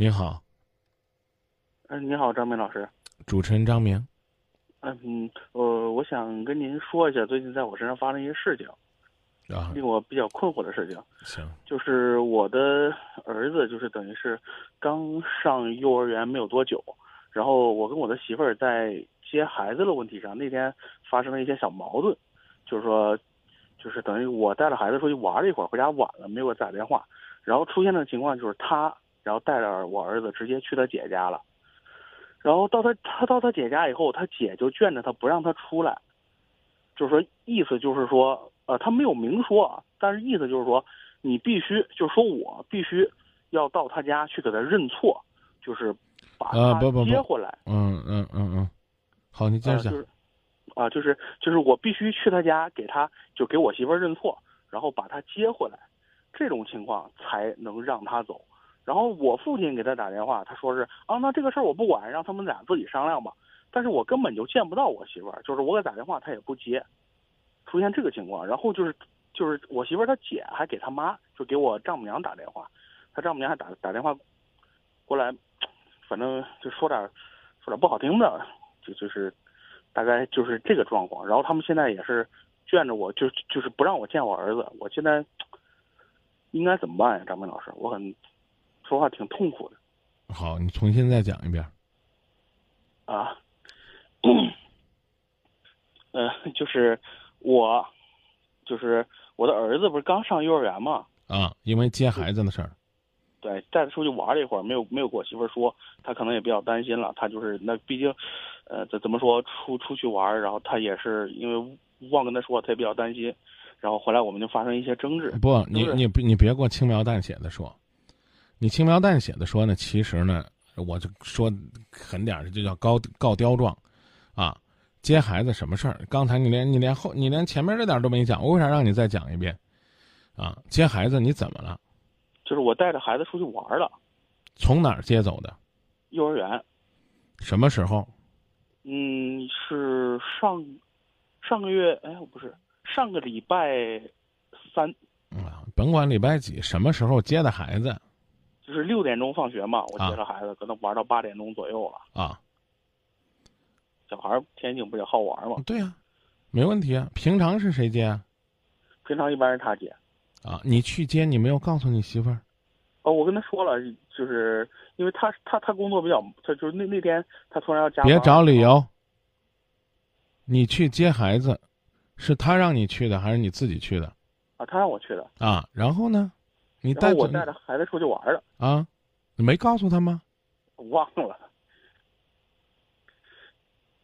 您好，嗯、你好，张明老师。主持人张明。嗯，呃，我想跟您说一下最近在我身上发生一些事情，啊，令我比较困惑的事情，行，就是我的儿子就是等于是刚上幼儿园没有多久，然后我跟我的媳妇儿在接孩子的问题上那天发生了一些小矛盾，就是说，就是等于我带着孩子出去玩了一会儿，回家晚了没有给我打电话，然后出现的情况就是他，然后带着我儿子直接去他姐家了。然后到他他到他姐家以后，他姐就劝着他不让他出来，就是说意思就是说，呃，他没有明说啊，但是意思就是说，你必须就是说我必须要到他家去给他认错，就是把他啊不不不接回来。嗯嗯嗯嗯，好，你接着讲啊就。是啊，就是就是我必须去他家给他就给我媳妇儿认错，然后把他接回来，这种情况才能让他走。然后我父亲给他打电话，他说是啊，那这个事儿我不管，让他们俩自己商量吧。但是我根本就见不到我媳妇儿，就是我给打电话他也不接，出现这个情况。然后就是就是我媳妇儿她姐还给他妈就给我丈母娘打电话，他丈母娘还打打电话过来，反正就说点说点不好听的，就就是大概就是这个状况。然后他们现在也是劝着我，就就是不让我见我儿子。我现在应该怎么办呀，张明老师？我很说话挺痛苦的好，你重新再讲一遍。啊。呃，就是我，就是我的儿子不是刚上幼儿园嘛？啊，因为接孩子的事儿。对，带他出去玩了一会儿，没有没有跟我媳妇儿说，他可能也比较担心了。他就是那毕竟，呃，怎怎么说出出去玩儿，然后他也是因为忘跟他说，他也比较担心。然后回来我们就发生一些争执。不，你你你别给我轻描淡写的说，你轻描淡写的说呢，其实呢，我就说狠点儿，就叫高告刁状，啊，接孩子什么事儿？刚才你连你连后你连前面这点儿都没讲，我为啥让你再讲一遍？啊，接孩子你怎么了？就是我带着孩子出去玩儿了，从哪儿接走的？幼儿园。什么时候？嗯，是上上个月，哎，不是上个礼拜三，啊，甭管礼拜几，什么时候接的孩子就是六点钟放学嘛，我啊接着孩子，可能玩到八点钟左右了。啊？小孩儿天津不也好玩嘛？对呀、没问题啊。平常是谁接啊？平常一般是他接。啊，你去接，你没有告诉你媳妇儿？哦，我跟他说了，就是因为他他他工作比较，他就是那那天他突然要加班。别找理由。你去接孩子，是他让你去的，还是你自己去的啊，他让我去的，啊？然后呢？你然带我带着孩子出去玩了，啊？你没告诉他吗？我忘了。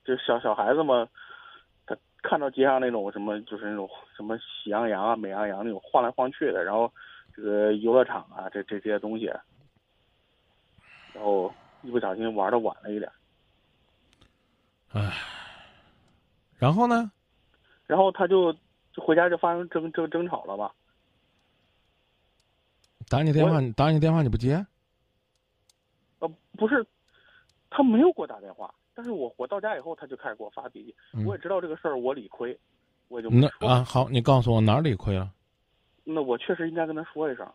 就小小孩子嘛，他看到街上那种什么，就是那种什么喜羊羊啊、美羊羊那种晃来晃去的，然后这个游乐场啊，这这这些东西，然后一不小心玩的晚了一点，然后呢？然后他就就回家就发生争争争吵了嘛。打你电话，打你电话你不接？呃，不是，他没有给我打电话，但是我我到家以后，他就开始给我发脾气。嗯我也知道这个事儿我理亏，我就没那。啊，好，你告诉我哪儿理亏了？那我确实应该跟他说一声，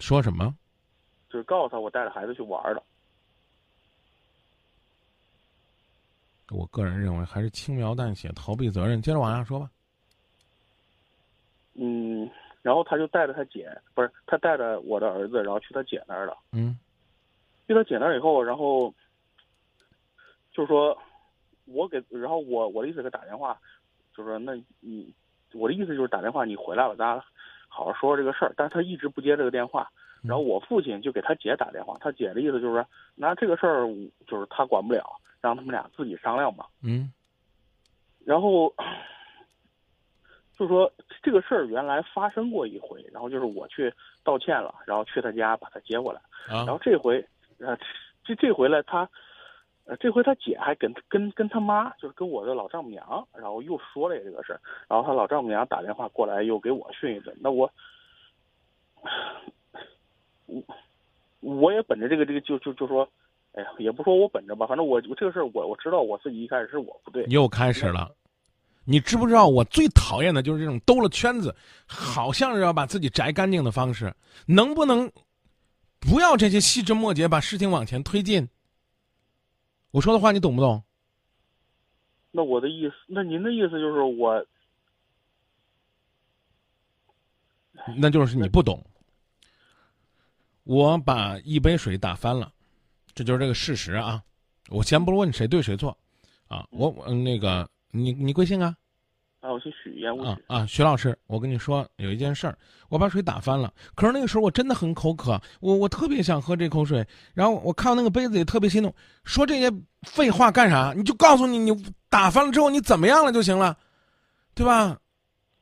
说什么？就是告诉他我带着孩子去玩了。我个人认为还是轻描淡写，逃避责任。接着往下说吧。嗯，然后他就带着他姐，不是他带着我的儿子，然后去他姐那儿了。嗯去他姐那儿以后，然后就是说，我给，然后我我的意思给他打电话，就是说，那你我的意思就是打电话，你回来了，咱俩好好说说这个事儿。但是他一直不接这个电话，然后我父亲就给他姐打电话，他姐的意思就是说，那这个事儿就是他管不了，让他们俩自己商量吧。嗯然后就是说这个事儿原来发生过一回，然后就是我去道歉了，然后去他家把他接过来。啊然后这回，呃，这这回来他，呃，这回他姐还跟跟跟他妈，就是跟我的老丈母娘，然后又说了这个事儿，然后他老丈母娘打电话过来又给我训一顿，那我，我我也本着这个这个就就就说，哎呀，也不说我本着吧，反正我我这个事儿我我知道我自己一开始是我不对，又开始了。你知不知道我最讨厌的就是这种兜了圈子，好像是要把自己摘干净的方式，能不能不要这些细枝末节，把事情往前推进。我说的话你懂不懂？那我的意思，那您的意思就是我，那就是你不懂。我把一杯水打翻了，这就是这个事实啊。我先不问谁对谁错，啊，我我那个你你贵姓啊？啊，我姓许。啊啊，徐老师，我跟你说有一件事儿，我把水打翻了，可是那个时候我真的很口渴，我我特别想喝这口水，然后我看到那个杯子也特别心动，说这些废话干啥？你就告诉你你打翻了之后你怎么样了就行了，对吧？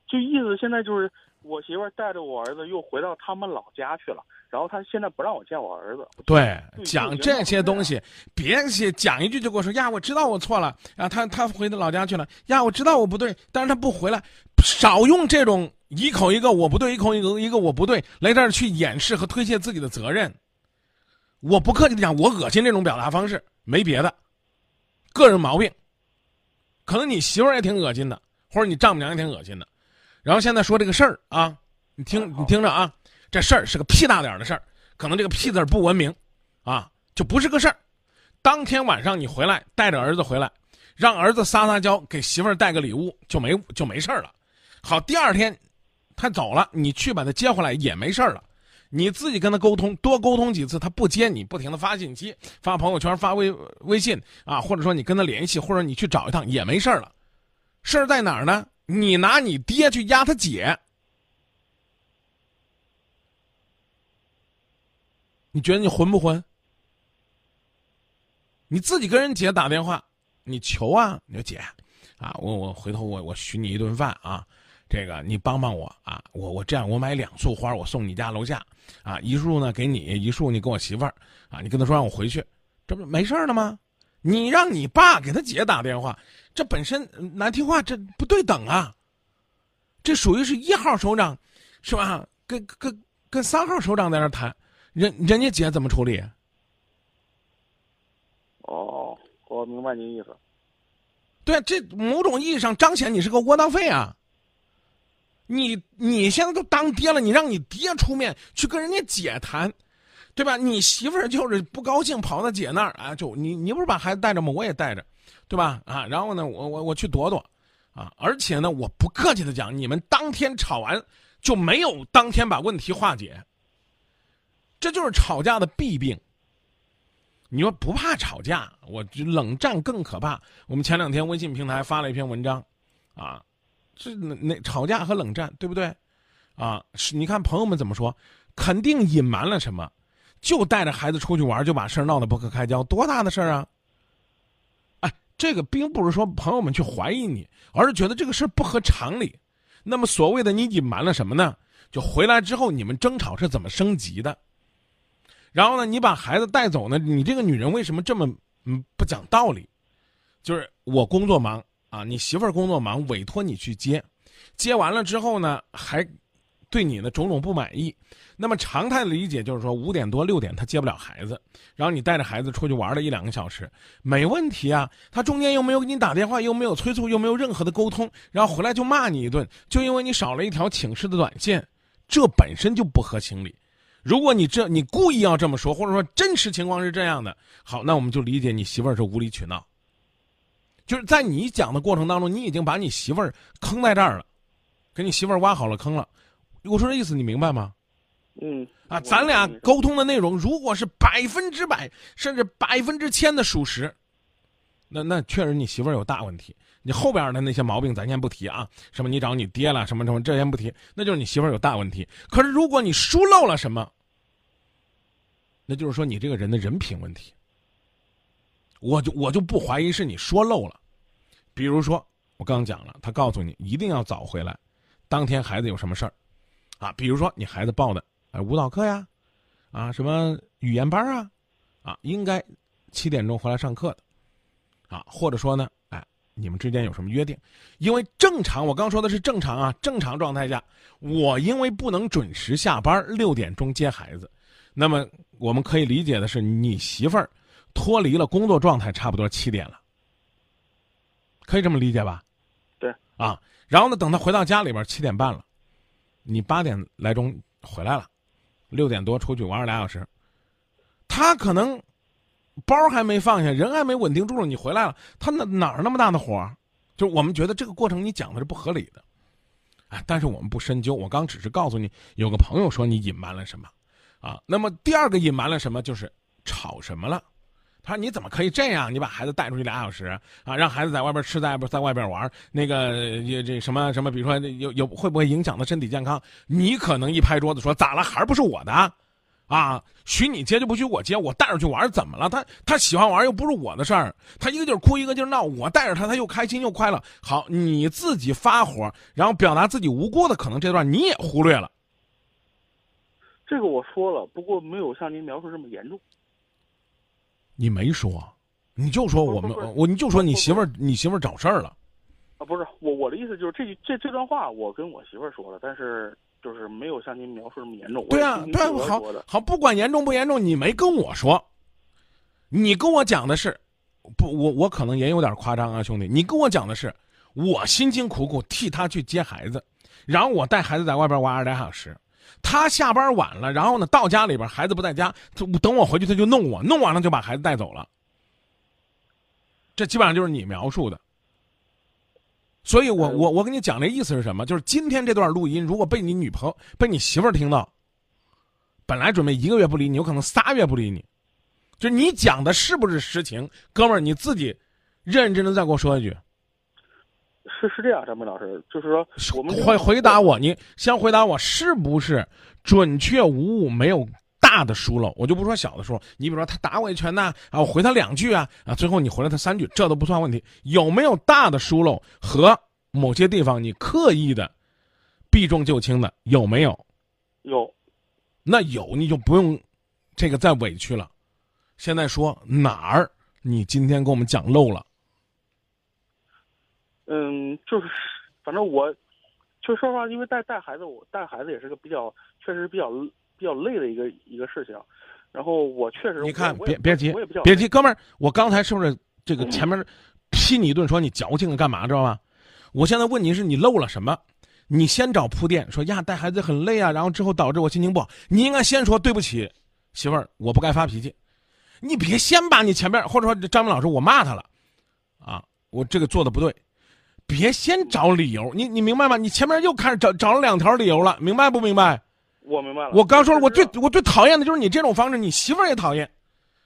就意思现在就是我媳妇儿带着我儿子又回到他们老家去了，然后他现在不让我见我儿子。对，讲这些东西，别写讲一句就跟我说呀，我知道我错了啊，他他回到老家去了呀，我知道我不对，但是他不回来，少用这种一口一个我不对，一口一个一个我不对来这儿去掩饰和推卸自己的责任。我不客气的讲，我恶心这种表达方式，没别的，个人毛病。可能你媳妇儿也挺恶心的，或者你丈母娘也挺恶心的。然后现在说这个事儿啊，你听你听着啊，这事儿是个屁大点儿的事儿，可能这个屁字不文明，啊，就不是个事儿。当天晚上你回来，带着儿子回来，让儿子撒撒娇，给媳妇儿带个礼物，就没就没事儿了。好，第二天他走了，你去把他接回来也没事儿了。你自己跟他沟通，多沟通几次，他不接你，不停的发信息、发朋友圈、发微微信啊，或者说你跟他联系，或者你去找一趟也没事儿了。事儿在哪儿呢？你拿你爹去压他姐，你觉得你混不混？你自己跟人姐打电话，你求啊，你说姐，啊，我我回头我我许你一顿饭啊，这个你帮帮我啊，我我这样我买两束花，我送你家楼下，啊，一束呢给你，一束你给我媳妇儿，啊，你跟他说让我回去，这不没事儿了吗？你让你爸给他姐打电话，这本身难听话，这不对等啊。这属于是一号首长，是吧？跟跟跟三号首长在那谈，人人家姐怎么处理？哦，我明白你意思。对，这某种意义上彰显你是个窝囊废啊！你你现在都当爹了，你让你爹出面去跟人家姐谈，对吧？你媳妇儿就是不高兴，跑到姐那儿啊，就你你不是把孩子带着吗？我也带着，对吧？啊，然后呢，我我我去躲躲，啊，而且呢，我不客气的讲，你们当天吵完就没有当天把问题化解，这就是吵架的弊病。你说不怕吵架，我冷战更可怕。我们前两天微信平台发了一篇文章，啊，这那吵架和冷战，对不对？啊，是你看朋友们怎么说？肯定隐瞒了什么，就带着孩子出去玩，就把事儿闹得不可开交，多大的事儿啊！哎，这个并不是说朋友们去怀疑你，而是觉得这个事儿不合常理。那么所谓的你隐瞒了什么呢？就回来之后你们争吵是怎么升级的？然后呢，你把孩子带走呢？你这个女人为什么这么嗯不讲道理？就是我工作忙啊，你媳妇儿工作忙，委托你去接，接完了之后呢，还对你的种种不满意。那么常态的理解就是说，五点多六点他接不了孩子，然后你带着孩子出去玩了一两个小时，没问题啊。他中间又没有给你打电话，又没有催促，又没有任何的沟通，然后回来就骂你一顿，就因为你少了一条请示的短信，这本身就不合情理。如果你这你故意要这么说，或者说真实情况是这样的，好，那我们就理解你媳妇儿是无理取闹。就是在你讲的过程当中，你已经把你媳妇儿坑在这儿了，给你媳妇儿挖好了坑了。我说这意思你明白吗？嗯。啊，咱俩沟通的内容如果是百分之百甚至百分之千的属实，那那确实你媳妇儿有大问题。你后边的那些毛病咱先不提啊，什么你找你爹了，什么什么这先不提，那就是你媳妇儿有大问题。可是如果你疏漏了什么，那就是说你这个人的人品问题。我就我就不怀疑是你说漏了，比如说我刚讲了，他告诉你一定要早回来，当天孩子有什么事儿，啊，比如说你孩子报的哎舞蹈课呀，啊什么语言班啊，啊应该七点钟回来上课的，啊或者说呢，哎你们之间有什么约定？因为正常我刚说的是正常啊，正常状态下，我因为不能准时下班，六点钟接孩子。那么我们可以理解的是，你媳妇儿脱离了工作状态，差不多七点了，可以这么理解吧？对。啊，然后呢，等他回到家里边，七点半了，你八点来钟回来了，六点多出去玩了俩小时，他可能包还没放下，人还没稳定住了，你回来了，他哪哪儿那么大的火？就我们觉得这个过程你讲的是不合理的，啊，但是我们不深究。我刚只是告诉你，有个朋友说你隐瞒了什么，啊，那么第二个隐瞒了什么，就是吵什么了。他说：“你怎么可以这样？你把孩子带出去俩小时啊，让孩子在外边吃，在不在外边玩？那个这什么什么，比如说有有会不会影响他身体健康？你可能一拍桌子说咋了？孩儿不是我的，啊，许你接就不许我接，我带着去玩怎么了？他他喜欢玩又不是我的事儿，他一个劲儿哭一个劲儿闹，我带着他他又开心又快乐。好，你自己发火，然后表达自己无辜的，可能这段你也忽略了。这个我说了，不过没有像您描述这么严重。”你没说，你就说我们我你就说你媳妇儿你媳妇儿找事儿了，啊不是我我的意思就是这这这段话我跟我媳妇儿说了，但是就是没有像您描述这么严重。对啊对啊，好好不管严重不严重，你没跟我说，你跟我讲的是，不我我可能也有点夸张啊兄弟，你跟我讲的是我辛辛苦苦替他去接孩子，然后我带孩子在外边玩俩小时。他下班晚了，然后呢，到家里边孩子不在家，等我回去他就弄我，弄完了就把孩子带走了。这基本上就是你描述的。所以我我我跟你讲这意思是什么？就是今天这段录音如果被你女朋友、被你媳妇儿听到，本来准备一个月不理你，有可能仨月不理你。就你讲的是不是实情，哥们儿你自己认认真真再给我说一句。是是这样，张明老师，就是说，我们回回答我，你先回答我，是不是准确无误，没有大的疏漏？我就不说小的疏漏，你比如说他打我一拳呐，啊，我回他两句啊，啊，最后你回了他三句，这都不算问题。有没有大的疏漏和某些地方你刻意的避重就轻的？有没有？有。那有你就不用这个再委屈了。现在说哪儿？你今天给我们讲漏了？嗯，就是，反正我，就说实话，因为带带孩子，我带孩子也是个比较，确实比较比较累的一个一个事情。然后我确实，你看，别别急，别急，哥们儿，我刚才是不是这个前面批你一顿，说你矫情的干嘛，知道吗？我现在问你是你漏了什么？你先找铺垫，说呀带孩子很累啊，然后之后导致我心情不好。你应该先说对不起，媳妇儿，我不该发脾气。你别先把你前面或者说张明老师我骂他了，啊，我这个做的不对。别先找理由，你你明白吗？你前面又开始找找了两条理由了，明白不明白？我明白了。我刚说了，我最我最讨厌的就是你这种方式，你媳妇儿也讨厌，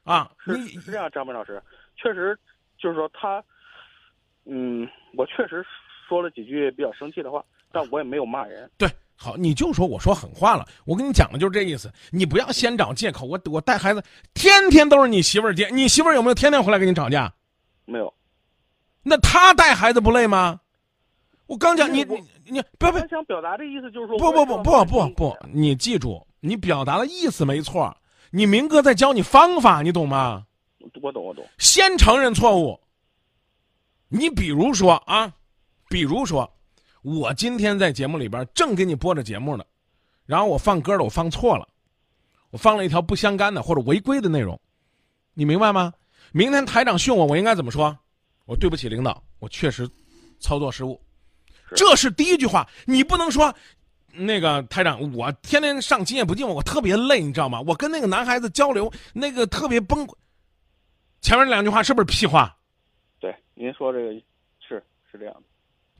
啊，是是这样，张明老师，确实就是说他，嗯，我确实说了几句比较生气的话，但我也没有骂人。对，好，你就说我说狠话了，我跟你讲的就是这意思，你不要先找借口。我我带孩子天天都是你媳妇儿接，你媳妇儿有没有天天回来跟你吵架？没有。那他带孩子不累吗？我刚讲你你你不要不要想表达的意思就是说不不不不不不，你记住，你表达的意思没错，你明哥在教你方法，你懂吗？我懂我懂。先承认错误。你比如说啊，比如说，我今天在节目里边正给你播着节目呢，然后我放歌了，我放错了，我放了一条不相干的或者违规的内容，你明白吗？明天台长训我，我应该怎么说？我对不起领导，我确实操作失误，这是第一句话。你不能说，那个台长，我天天上今夜不寂寞，我特别累，你知道吗？我跟那个男孩子交流，那个特别崩溃。前面两句话是不是屁话？对，您说这个是是这样的，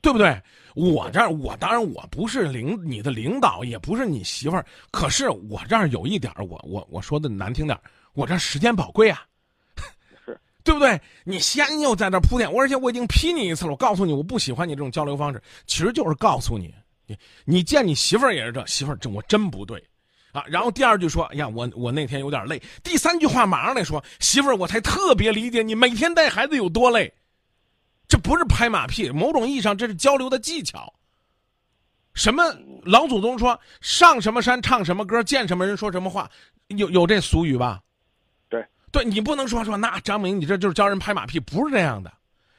对不对？我这儿我当然我不是领你的领导，也不是你媳妇儿，可是我这儿有一点，我我我说的难听点，我这时间宝贵啊。对不对？你先又在这铺垫，我而且我已经批你一次了。我告诉你，我不喜欢你这种交流方式，其实就是告诉你，你你见你媳妇儿也是这，媳妇儿这我真不对，啊。然后第二句说，哎呀，我我那天有点累。第三句话马上来说，媳妇儿，我才特别理解你每天带孩子有多累。这不是拍马屁，某种意义上这是交流的技巧。什么老祖宗说上什么山唱什么歌，见什么人说什么话，有有这俗语吧？对你不能说说那张明，你这就是教人拍马屁，不是这样的，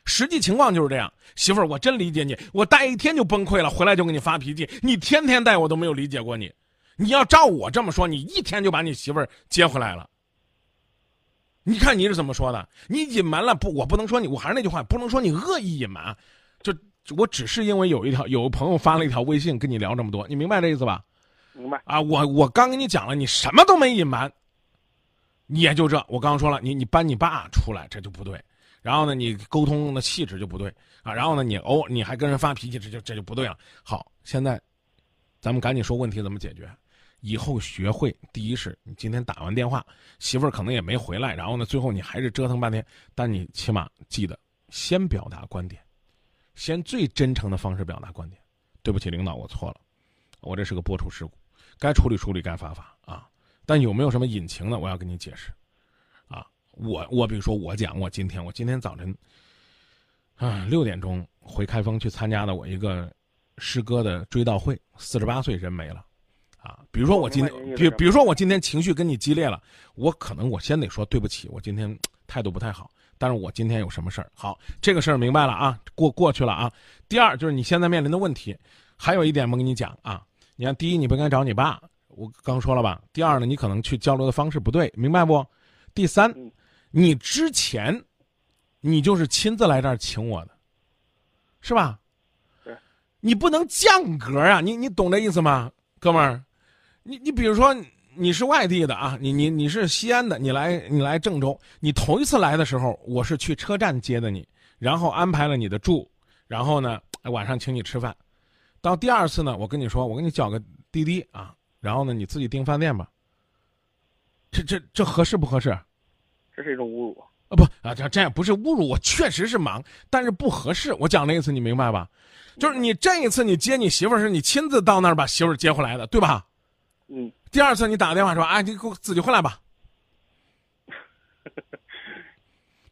实际情况就是这样。媳妇儿，我真理解你，我带一天就崩溃了，回来就给你发脾气。你天天带我都没有理解过你，你要照我这么说，你一天就把你媳妇儿接回来了。你看你是怎么说的？你隐瞒了不？我不能说你，我还是那句话，不能说你恶意隐瞒，就我只是因为有一条有个朋友发了一条微信跟你聊这么多，你明白这意思吧？明白啊，我我刚跟你讲了，你什么都没隐瞒。也就这，我刚刚说了，你你搬你爸出来，这就不对。然后呢，你沟通的气质就不对啊。然后呢，你哦，你还跟人发脾气，这就这就不对了。好，现在咱们赶紧说问题怎么解决。以后学会，第一是你今天打完电话，媳妇儿可能也没回来，然后呢，最后你还是折腾半天，但你起码记得先表达观点，先最真诚的方式表达观点。对不起，领导，我错了，我这是个播出事故，该处理处理，该罚罚。但有没有什么隐情呢，我要跟你解释。啊，我我比如说我讲，我今天我今天早晨啊六点钟回开封去参加的我一个师哥的追悼会，四十八岁人没了。啊，比如说我今天，比比如说我今天情绪跟你激烈了，我可能我先得说对不起，我今天态度不太好，但是我今天有什么事儿？好，这个事儿明白了啊，过过去了啊。第二就是你现在面临的问题，还有一点没跟你讲啊。你看，第一你不应该找你爸，我刚说了吧。第二呢，你可能去交流的方式不对，明白不？第三，你之前，你就是亲自来这儿请我的，是吧？对，你不能降格啊！你你懂这意思吗，哥们儿？你你比如说你是外地的啊，你你你是西安的，你来你来郑州，你头一次来的时候，我是去车站接的你，然后安排了你的住，然后呢晚上请你吃饭，到第二次呢，我跟你说，我给你叫个滴滴啊，然后呢你自己订饭店吧。这这这合适不合适？这是一种侮辱啊！不啊，这这也不是侮辱，我确实是忙，但是不合适。我讲那一次你明白吧？就是你这一次你接你媳妇儿是你亲自到那儿把媳妇儿接回来的，对吧？嗯，第二次你打个电话说：“啊，你给我自己回来吧，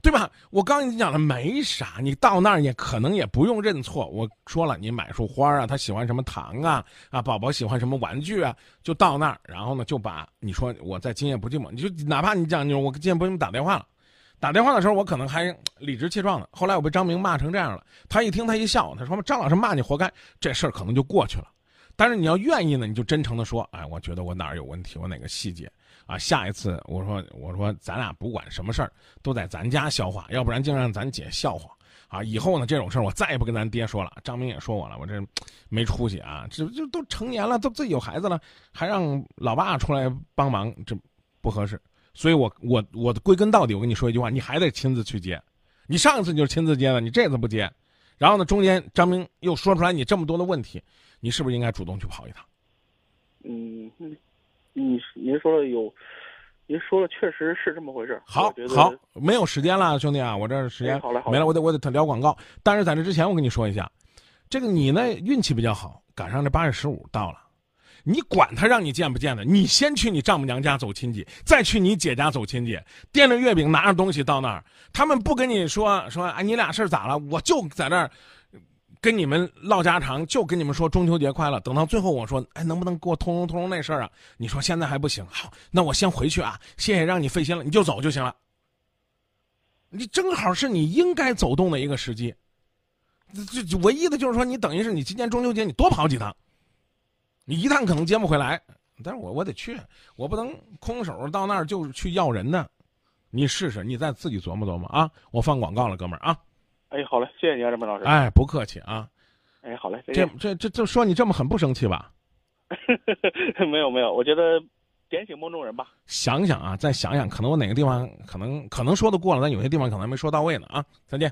对吧？”我刚跟你讲了，没啥，你到那儿也可能也不用认错。我说了，你买束花啊，他喜欢什么糖啊，啊，宝宝喜欢什么玩具啊，就到那儿，然后呢，就把你说我在今夜不寂寞，你就哪怕你讲你我今夜不寂寞打电话了，打电话的时候我可能还理直气壮的。后来我被张明骂成这样了，他一听他一笑，他说：“张老师骂你活该。”这事儿可能就过去了。但是你要愿意呢，你就真诚的说，哎，我觉得我哪儿有问题，我哪个细节啊？下一次我说我说咱俩不管什么事儿都在咱家消化，要不然净让咱姐笑话啊！以后呢这种事儿我再也不跟咱爹说了。张明也说我了，我这没出息啊！这就都成年了，都自己有孩子了，还让老爸出来帮忙，这不合适。所以我我我归根到底，我跟你说一句话，你还得亲自去接。你上一次就是亲自接的，你这次不接，然后呢中间张明又说出来你这么多的问题。你是不是应该主动去跑一趟？嗯，你您说的有，您说的确实是这么回事。好，好，没有时间了，兄弟啊，我这时间没了，我得我得聊广告。但是在这之前，我跟你说一下，这个你呢运气比较好，赶上这八月十五到了，你管他让你见不见的，你先去你丈母娘家走亲戚，再去你姐家走亲戚，掂着月饼拿着东西到那儿，他们不跟你说说，哎，你俩事儿咋了？我就在那儿。跟你们唠家常，就跟你们说中秋节快乐。等到最后，我说，哎，能不能给我通融通融那事儿啊？你说现在还不行，好，那我先回去啊。谢谢让你费心了，你就走就行了。你正好是你应该走动的一个时机。这这唯一的就是说，你等于是你今年中秋节你多跑几趟，你一趟可能接不回来，但是我我得去，我不能空手到那儿就去要人呢。你试试，你再自己琢磨琢磨啊。我放广告了，哥们儿啊。哎，好嘞，谢谢你啊，张明老师。哎，不客气啊。哎，好嘞，这这这这说你这么狠不生气吧？没有没有，我觉得点醒梦中人吧。想想啊，再想想，可能我哪个地方可能可能说的过了，但有些地方可能还没说到位呢啊。再见。